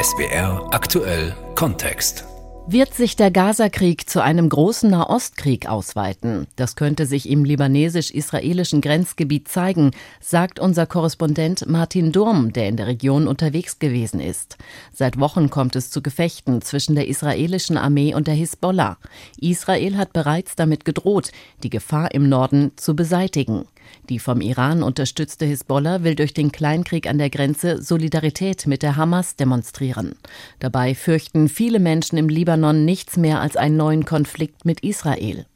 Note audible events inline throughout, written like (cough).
SBR aktuell Kontext. Wird sich der Gazakrieg zu einem großen Nahostkrieg ausweiten? Das könnte sich im libanesisch-israelischen Grenzgebiet zeigen, sagt unser Korrespondent Martin Durm, der in der Region unterwegs gewesen ist. Seit Wochen kommt es zu Gefechten zwischen der israelischen Armee und der Hisbollah. Israel hat bereits damit gedroht, die Gefahr im Norden zu beseitigen. Die vom Iran unterstützte Hisbollah will durch den Kleinkrieg an der Grenze Solidarität mit der Hamas demonstrieren. Dabei fürchten viele Menschen im Libanon nichts mehr als einen neuen Konflikt mit Israel.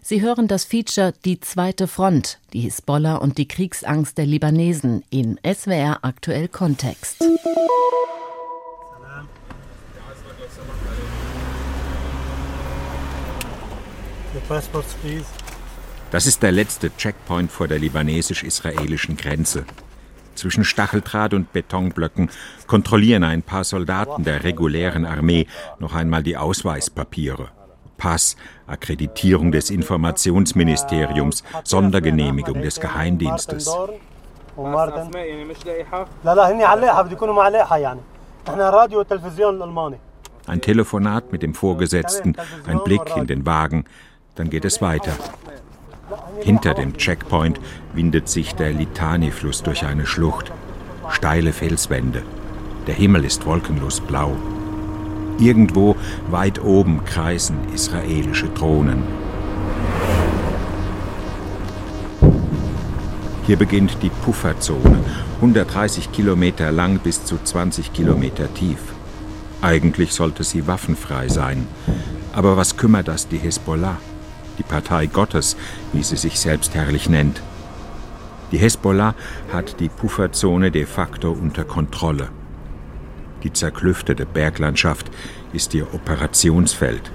Sie hören das Feature Die zweite Front, die Hisbollah und die Kriegsangst der Libanesen in SWR aktuell Kontext. Your passports. Das ist der letzte Checkpoint vor der libanesisch-israelischen Grenze. Zwischen Stacheldraht und Betonblöcken kontrollieren ein paar Soldaten der regulären Armee noch einmal die Ausweispapiere. Pass, Akkreditierung des Informationsministeriums, Sondergenehmigung des Geheimdienstes. Ein Telefonat mit dem Vorgesetzten, ein Blick in den Wagen, dann geht es weiter. Hinter dem Checkpoint windet sich der Litani-Fluss durch eine Schlucht. Steile Felswände. Der Himmel ist wolkenlos blau. Irgendwo weit oben kreisen israelische Drohnen. Hier beginnt die Pufferzone, 130 Kilometer lang bis zu 20 Kilometer tief. Eigentlich sollte sie waffenfrei sein. Aber was kümmert das die Hisbollah? Die Partei Gottes, wie sie sich selbst herrlich nennt. Die Hezbollah hat die Pufferzone de facto unter Kontrolle. Die zerklüftete Berglandschaft ist ihr Operationsfeld.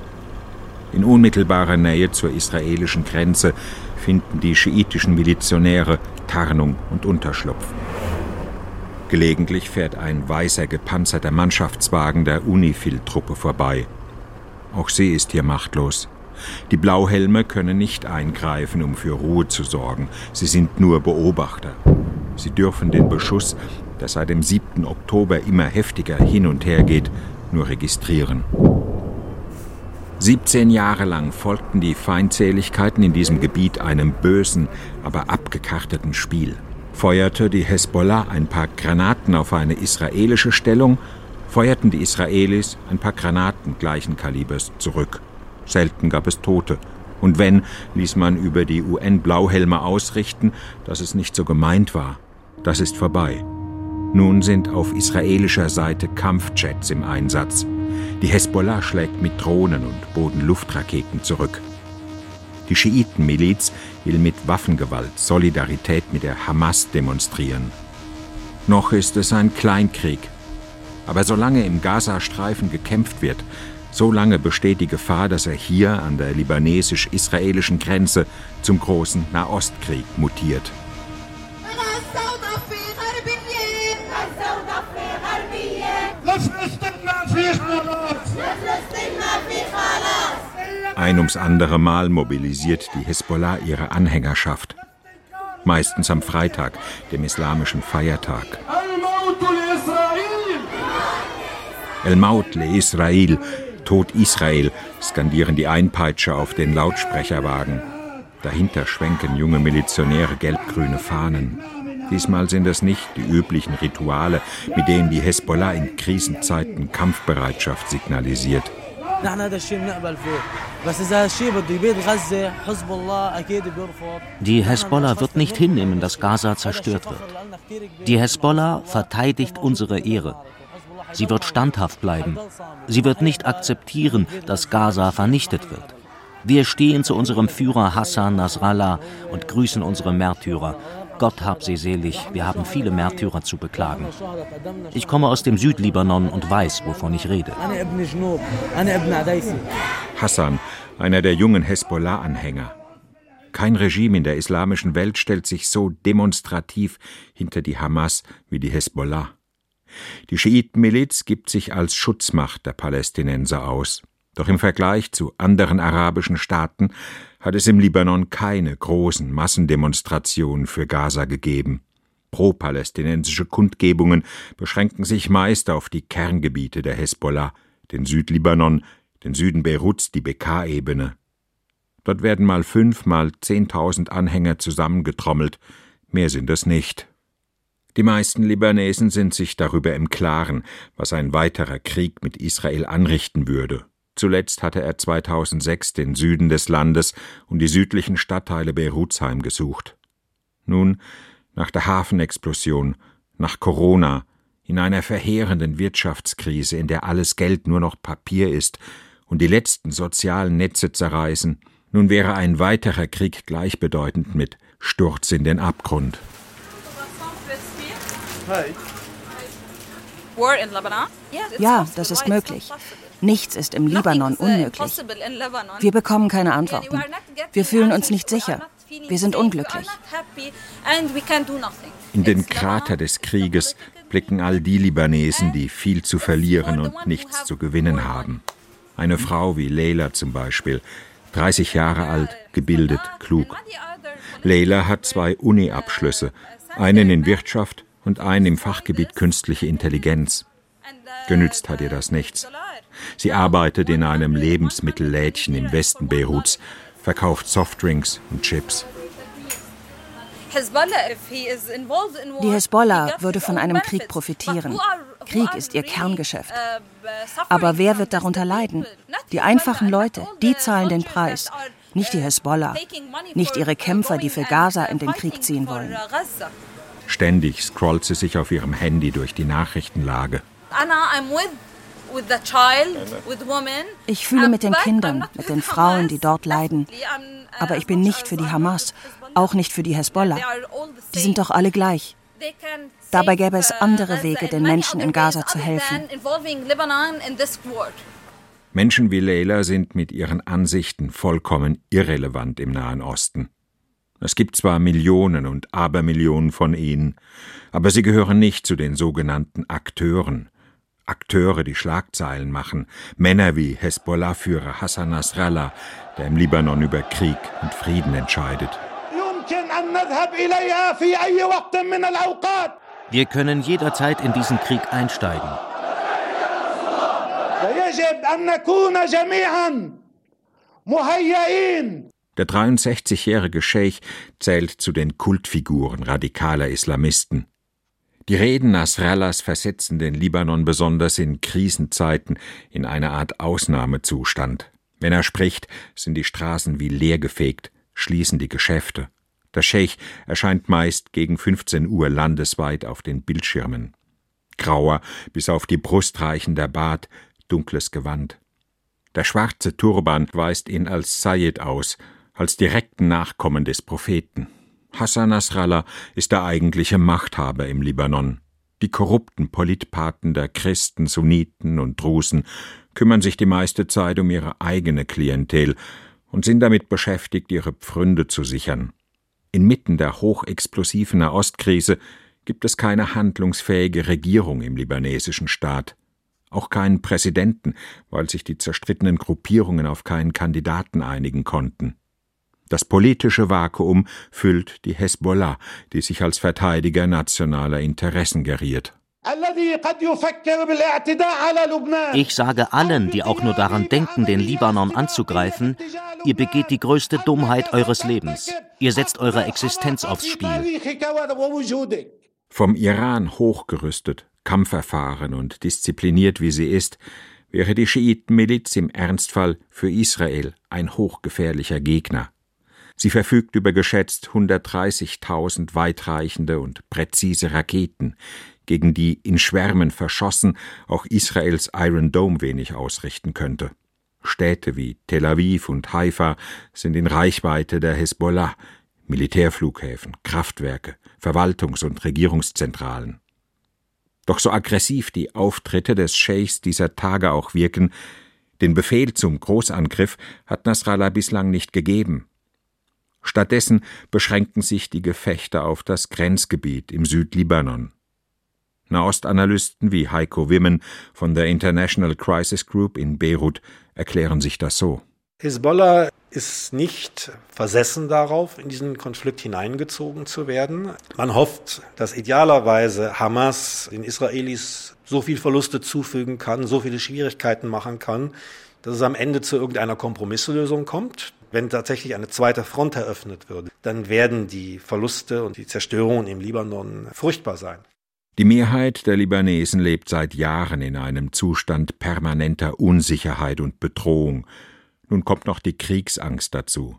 In unmittelbarer Nähe zur israelischen Grenze finden die schiitischen Milizionäre Tarnung und Unterschlupf. Gelegentlich fährt ein weißer gepanzerter Mannschaftswagen der Unifil-Truppe vorbei. Auch sie ist hier machtlos. Die Blauhelme können nicht eingreifen, um für Ruhe zu sorgen. Sie sind nur Beobachter. Sie dürfen den Beschuss, der seit dem 7. Oktober immer heftiger hin und her geht, nur registrieren. 17 Jahre lang folgten die Feindseligkeiten in diesem Gebiet einem bösen, aber abgekarteten Spiel. Feuerte die Hezbollah ein paar Granaten auf eine israelische Stellung, feuerten die Israelis ein paar Granaten gleichen Kalibers zurück. Selten gab es Tote. Und wenn, ließ man über die UN-Blauhelme ausrichten, dass es nicht so gemeint war. Das ist vorbei. Nun sind auf israelischer Seite Kampfjets im Einsatz. Die Hezbollah schlägt mit Drohnen und Bodenluftraketen zurück. Die Schiitenmiliz will mit Waffengewalt Solidarität mit der Hamas demonstrieren. Noch ist es ein Kleinkrieg. Aber solange im Gazastreifen gekämpft wird, so lange besteht die Gefahr, dass er hier an der libanesisch-israelischen Grenze zum großen Nahostkrieg mutiert. Ein ums andere Mal mobilisiert die Hisbollah ihre Anhängerschaft. Meistens am Freitag, dem islamischen Feiertag. El Maut le Israel, Tod Israel, skandieren die Einpeitscher auf den Lautsprecherwagen. Dahinter schwenken junge Milizionäre gelb-grüne Fahnen. Diesmal sind es nicht die üblichen Rituale, mit denen die Hezbollah in Krisenzeiten Kampfbereitschaft signalisiert. Die Hezbollah wird nicht hinnehmen, dass Gaza zerstört wird. Die Hezbollah verteidigt unsere Ehre. Sie wird standhaft bleiben. Sie wird nicht akzeptieren, dass Gaza vernichtet wird. Wir stehen zu unserem Führer Hassan Nasrallah und grüßen unsere Märtyrer. Gott hab sie selig, wir haben viele Märtyrer zu beklagen. Ich komme aus dem Südlibanon und weiß, wovon ich rede. Hassan, einer der jungen Hezbollah-Anhänger. Kein Regime in der islamischen Welt stellt sich so demonstrativ hinter die Hamas wie die Hezbollah. Die Schiitenmiliz gibt sich als Schutzmacht der Palästinenser aus. Doch im Vergleich zu anderen arabischen Staaten hat es im Libanon keine großen Massendemonstrationen für Gaza gegeben. Pro-palästinensische Kundgebungen beschränken sich meist auf die Kerngebiete der Hesbollah, den Südlibanon, den Süden Beiruts, die Bekaa-Ebene. Dort werden mal fünf, mal zehntausend Anhänger zusammengetrommelt, mehr sind es nicht. Die meisten Libanesen sind sich darüber im Klaren, was ein weiterer Krieg mit Israel anrichten würde. Zuletzt hatte er 2006 den Süden des Landes und die südlichen Stadtteile Beiruts heimgesucht. Nun, nach der Hafenexplosion, nach Corona, in einer verheerenden Wirtschaftskrise, in der alles Geld nur noch Papier ist und die letzten sozialen Netze zerreißen, nun wäre ein weiterer Krieg gleichbedeutend mit Sturz in den Abgrund. Ja, das ist möglich. Nichts ist im Libanon uh, unmöglich. Wir bekommen keine Antworten. Wir fühlen uns nicht sicher. Wir sind unglücklich. In den Krater des Krieges blicken all die Libanesen, die viel zu verlieren und nichts zu gewinnen haben. Eine Frau wie Leila zum Beispiel, 30 Jahre alt, gebildet, klug. Leila hat zwei Uni-Abschlüsse, einen in Wirtschaft und einen im Fachgebiet künstliche Intelligenz. Genützt hat ihr das nichts. Sie arbeitet in einem Lebensmittellädchen im Westen Beiruts, verkauft Softdrinks und Chips. Die Hezbollah würde von einem Krieg profitieren. Krieg ist ihr Kerngeschäft. Aber wer wird darunter leiden? Die einfachen Leute, die zahlen den Preis. Nicht die Hezbollah, nicht ihre Kämpfer, die für Gaza in den Krieg ziehen wollen. Ständig scrollt sie sich auf ihrem Handy durch die Nachrichtenlage. Ich fühle mit den Kindern, mit den Frauen, die dort leiden. Aber ich bin nicht für die Hamas, auch nicht für die Hezbollah. Die sind doch alle gleich. Dabei gäbe es andere Wege, den Menschen in Gaza zu helfen. Menschen wie Leila sind mit ihren Ansichten vollkommen irrelevant im Nahen Osten. Es gibt zwar Millionen und Abermillionen von ihnen, aber sie gehören nicht zu den sogenannten Akteuren. Akteure, die Schlagzeilen machen, Männer wie Hezbollah-Führer Hassan Nasrallah, der im Libanon über Krieg und Frieden entscheidet. Wir können jederzeit in diesen Krieg einsteigen. Der 63-jährige Scheich zählt zu den Kultfiguren radikaler Islamisten. Die Reden Nasrallahs versetzen den Libanon besonders in Krisenzeiten in eine Art Ausnahmezustand. Wenn er spricht, sind die Straßen wie leergefegt, schließen die Geschäfte. Der Scheich erscheint meist gegen 15 Uhr landesweit auf den Bildschirmen. Grauer, bis auf die Brust reichender Bart, dunkles Gewand. Der schwarze Turban weist ihn als Sayyid aus, als direkten Nachkommen des Propheten. Hassan Nasrallah ist der eigentliche Machthaber im Libanon. Die korrupten Politpaten der Christen, Sunniten und Drusen kümmern sich die meiste Zeit um ihre eigene Klientel und sind damit beschäftigt, ihre Pfründe zu sichern. Inmitten der hochexplosiven Nahostkrise gibt es keine handlungsfähige Regierung im libanesischen Staat, auch keinen Präsidenten, weil sich die zerstrittenen Gruppierungen auf keinen Kandidaten einigen konnten. Das politische Vakuum füllt die Hezbollah, die sich als Verteidiger nationaler Interessen geriert. Ich sage allen, die auch nur daran denken, den Libanon anzugreifen, ihr begeht die größte Dummheit eures Lebens. Ihr setzt eure Existenz aufs Spiel. Vom Iran hochgerüstet, kampferfahren und diszipliniert wie sie ist, wäre die Schiitenmiliz im Ernstfall für Israel ein hochgefährlicher Gegner. Sie verfügt über geschätzt 130.000 weitreichende und präzise Raketen, gegen die in Schwärmen verschossen auch Israels Iron Dome wenig ausrichten könnte. Städte wie Tel Aviv und Haifa sind in Reichweite der Hezbollah, Militärflughäfen, Kraftwerke, Verwaltungs- und Regierungszentralen. Doch so aggressiv die Auftritte des Scheichs dieser Tage auch wirken, den Befehl zum Großangriff hat Nasrallah bislang nicht gegeben, Stattdessen beschränken sich die Gefechte auf das Grenzgebiet im Südlibanon. Nahostanalysten wie Heiko Wimmen von der International Crisis Group in Beirut erklären sich das so. Hisbollah ist nicht versessen darauf, in diesen Konflikt hineingezogen zu werden. Man hofft, dass idealerweise Hamas den Israelis so viel Verluste zufügen kann, so viele Schwierigkeiten machen kann, dass es am Ende zu irgendeiner Kompromisslösung kommt. Wenn tatsächlich eine zweite Front eröffnet wird, dann werden die Verluste und die Zerstörungen im Libanon furchtbar sein. Die Mehrheit der Libanesen lebt seit Jahren in einem Zustand permanenter Unsicherheit und Bedrohung. Nun kommt noch die Kriegsangst dazu.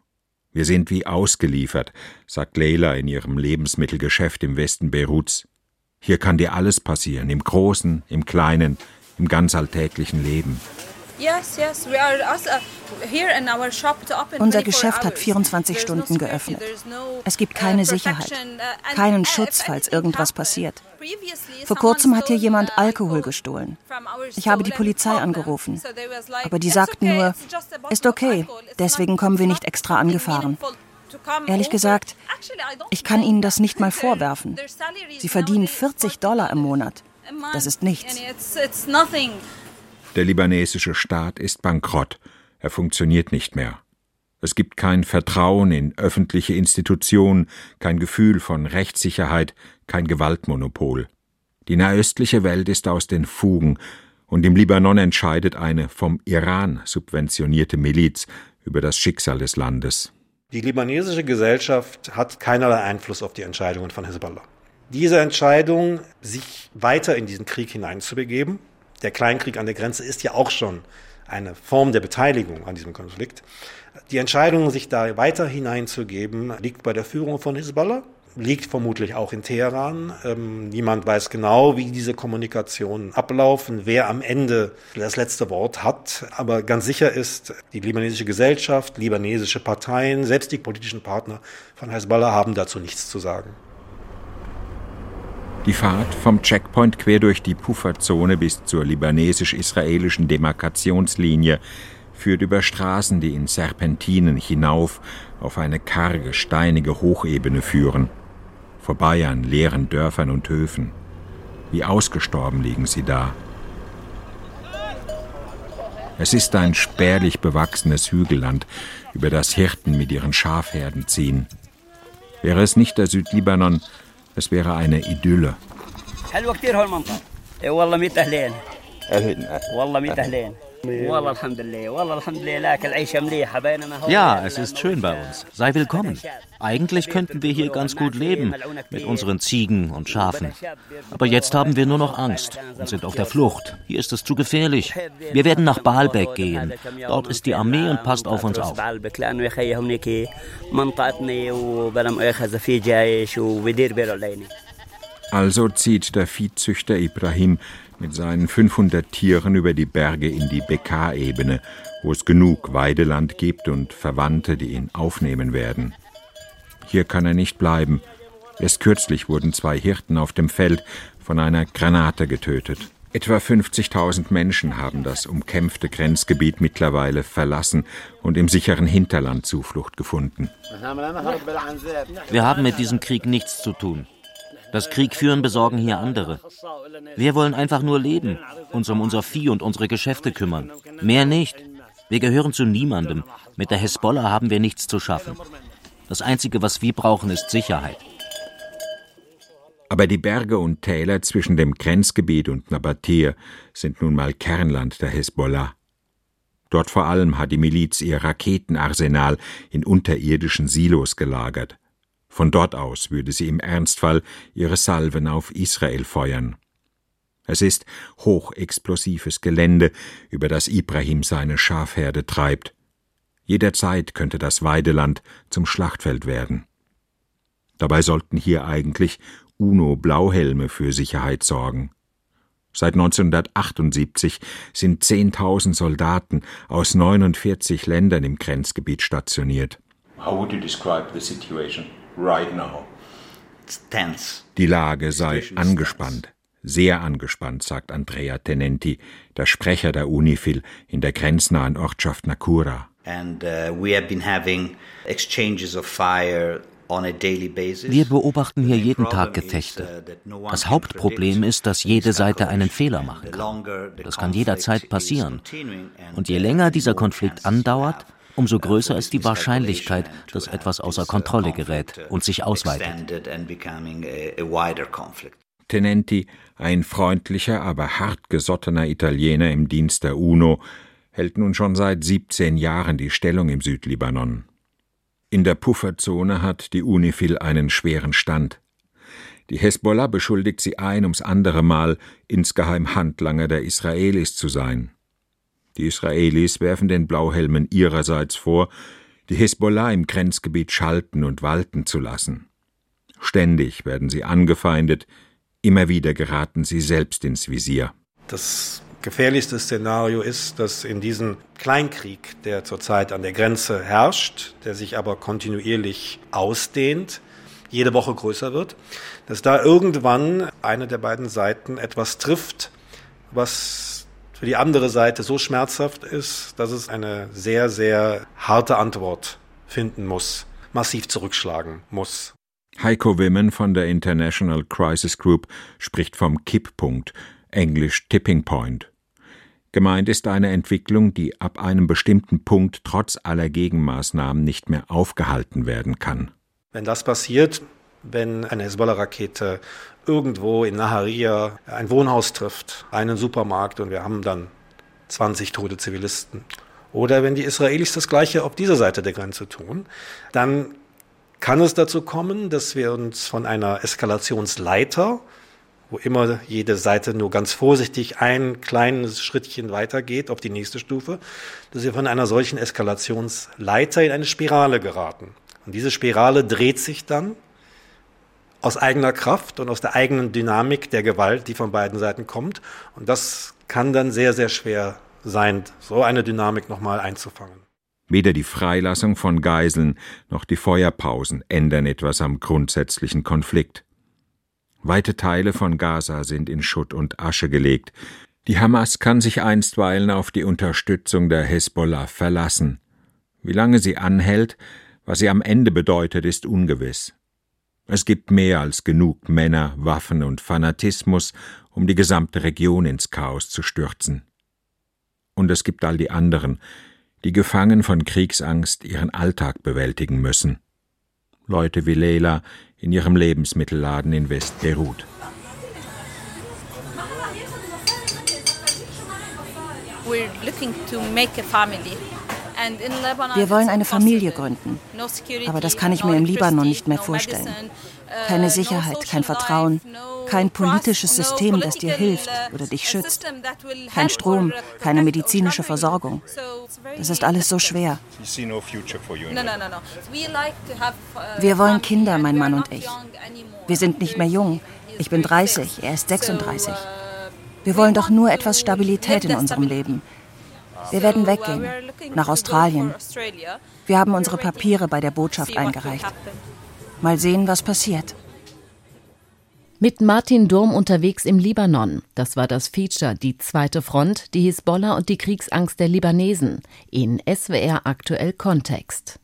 Wir sind wie ausgeliefert, sagt Leila in ihrem Lebensmittelgeschäft im Westen Beiruts. Hier kann dir alles passieren, im Großen, im Kleinen, im ganz alltäglichen Leben. Unser Geschäft hat 24 Stunden geöffnet. Es gibt keine uh, Sicherheit, uh, keinen Schutz, falls irgendwas passiert. Vor kurzem hat hier jemand Alkohol gestohlen. Ich habe die Polizei angerufen, aber die sagten nur, ist okay, deswegen kommen wir nicht extra angefahren. Ehrlich gesagt, ich kann Ihnen das nicht mal (laughs) vorwerfen. Sie verdienen 40 Dollar im Monat. Das ist nichts. Der libanesische Staat ist bankrott. Er funktioniert nicht mehr. Es gibt kein Vertrauen in öffentliche Institutionen, kein Gefühl von Rechtssicherheit, kein Gewaltmonopol. Die nahöstliche Welt ist aus den Fugen, und im Libanon entscheidet eine vom Iran subventionierte Miliz über das Schicksal des Landes. Die libanesische Gesellschaft hat keinerlei Einfluss auf die Entscheidungen von Hezbollah. Diese Entscheidung, sich weiter in diesen Krieg hineinzubegeben, der Kleinkrieg an der Grenze ist ja auch schon eine Form der Beteiligung an diesem Konflikt. Die Entscheidung, sich da weiter hineinzugeben, liegt bei der Führung von Hisbollah, liegt vermutlich auch in Teheran. Ähm, niemand weiß genau, wie diese Kommunikationen ablaufen, wer am Ende das letzte Wort hat. Aber ganz sicher ist, die libanesische Gesellschaft, libanesische Parteien, selbst die politischen Partner von Hezbollah haben dazu nichts zu sagen. Die Fahrt vom Checkpoint quer durch die Pufferzone bis zur libanesisch-israelischen Demarkationslinie führt über Straßen, die in Serpentinen hinauf auf eine karge, steinige Hochebene führen, vorbei an leeren Dörfern und Höfen. Wie ausgestorben liegen sie da. Es ist ein spärlich bewachsenes Hügelland, über das Hirten mit ihren Schafherden ziehen. Wäre es nicht der Südlibanon, es wäre eine Idylle. Ja, es ist schön bei uns. Sei willkommen. Eigentlich könnten wir hier ganz gut leben mit unseren Ziegen und Schafen. Aber jetzt haben wir nur noch Angst und sind auf der Flucht. Hier ist es zu gefährlich. Wir werden nach Baalbek gehen. Dort ist die Armee und passt auf uns auf. Also zieht der Viehzüchter Ibrahim mit seinen 500 Tieren über die Berge in die Bekaa-Ebene, wo es genug Weideland gibt und Verwandte, die ihn aufnehmen werden. Hier kann er nicht bleiben. Erst kürzlich wurden zwei Hirten auf dem Feld von einer Granate getötet. Etwa 50.000 Menschen haben das umkämpfte Grenzgebiet mittlerweile verlassen und im sicheren Hinterland Zuflucht gefunden. Wir haben mit diesem Krieg nichts zu tun. Das Kriegführen besorgen hier andere. Wir wollen einfach nur leben, uns um unser Vieh und unsere Geschäfte kümmern. Mehr nicht. Wir gehören zu niemandem. Mit der Hezbollah haben wir nichts zu schaffen. Das Einzige, was wir brauchen, ist Sicherheit. Aber die Berge und Täler zwischen dem Grenzgebiet und Nabatir sind nun mal Kernland der Hezbollah. Dort vor allem hat die Miliz ihr Raketenarsenal in unterirdischen Silos gelagert. Von dort aus würde sie im Ernstfall ihre Salven auf Israel feuern. Es ist hochexplosives Gelände, über das Ibrahim seine Schafherde treibt. Jederzeit könnte das Weideland zum Schlachtfeld werden. Dabei sollten hier eigentlich UNO-Blauhelme für Sicherheit sorgen. Seit 1978 sind 10.000 Soldaten aus 49 Ländern im Grenzgebiet stationiert. Right Die Lage sei angespannt, sehr angespannt, sagt Andrea Tenenti, der Sprecher der UNIFIL in der grenznahen Ortschaft Nakura. Uh, wir beobachten hier jeden Tag Gefechte. Das Hauptproblem ist, dass jede Seite einen Fehler machen kann. Das kann jederzeit passieren. Und je länger dieser Konflikt andauert, umso größer ist die Wahrscheinlichkeit, dass etwas außer Kontrolle gerät und sich ausweitet. Tenenti, ein freundlicher, aber hartgesottener Italiener im Dienst der UNO, hält nun schon seit 17 Jahren die Stellung im Südlibanon. In der Pufferzone hat die UNIFIL einen schweren Stand. Die Hezbollah beschuldigt sie ein ums andere Mal, insgeheim Handlanger der Israelis zu sein. Die Israelis werfen den Blauhelmen ihrerseits vor, die Hezbollah im Grenzgebiet schalten und walten zu lassen. Ständig werden sie angefeindet, immer wieder geraten sie selbst ins Visier. Das gefährlichste Szenario ist, dass in diesem Kleinkrieg, der zurzeit an der Grenze herrscht, der sich aber kontinuierlich ausdehnt, jede Woche größer wird, dass da irgendwann eine der beiden Seiten etwas trifft, was für die andere Seite so schmerzhaft ist, dass es eine sehr, sehr harte Antwort finden muss, massiv zurückschlagen muss. Heiko Wimmen von der International Crisis Group spricht vom Kipppunkt, englisch Tipping Point. Gemeint ist eine Entwicklung, die ab einem bestimmten Punkt trotz aller Gegenmaßnahmen nicht mehr aufgehalten werden kann. Wenn das passiert, wenn eine Hezbollah-Rakete irgendwo in Naharia ein Wohnhaus trifft, einen Supermarkt und wir haben dann 20 tote Zivilisten. Oder wenn die Israelis das Gleiche auf dieser Seite der Grenze tun, dann kann es dazu kommen, dass wir uns von einer Eskalationsleiter, wo immer jede Seite nur ganz vorsichtig ein kleines Schrittchen weitergeht auf die nächste Stufe, dass wir von einer solchen Eskalationsleiter in eine Spirale geraten. Und diese Spirale dreht sich dann aus eigener Kraft und aus der eigenen Dynamik der Gewalt, die von beiden Seiten kommt. Und das kann dann sehr, sehr schwer sein, so eine Dynamik nochmal einzufangen. Weder die Freilassung von Geiseln noch die Feuerpausen ändern etwas am grundsätzlichen Konflikt. Weite Teile von Gaza sind in Schutt und Asche gelegt. Die Hamas kann sich einstweilen auf die Unterstützung der Hezbollah verlassen. Wie lange sie anhält, was sie am Ende bedeutet, ist ungewiss. Es gibt mehr als genug Männer, Waffen und Fanatismus, um die gesamte Region ins Chaos zu stürzen. Und es gibt all die anderen, die gefangen von Kriegsangst ihren Alltag bewältigen müssen. Leute wie Leila in ihrem Lebensmittelladen in West-Beirut. We're looking to make a family. Wir wollen eine Familie gründen. Aber das kann ich mir im Libanon nicht mehr vorstellen. Uh, Keine Sicherheit, kein Vertrauen, kein politisches System, das dir hilft oder dich schützt. Kein Strom, keine medizinische Versorgung. Das ist alles so schwer. Uh, Wir wollen Kinder, mein Mann und ich. Wir sind nicht mehr jung. Ich bin 30, er ist 36. Uh, Wir wollen doch nur etwas Stabilität in unserem Leben. Wir werden weggehen, nach Australien. Wir haben unsere Papiere bei der Botschaft eingereicht. Mal sehen, was passiert. Mit Martin Durm unterwegs im Libanon. Das war das Feature Die zweite Front, die Hisbollah und die Kriegsangst der Libanesen in SWR aktuell Kontext.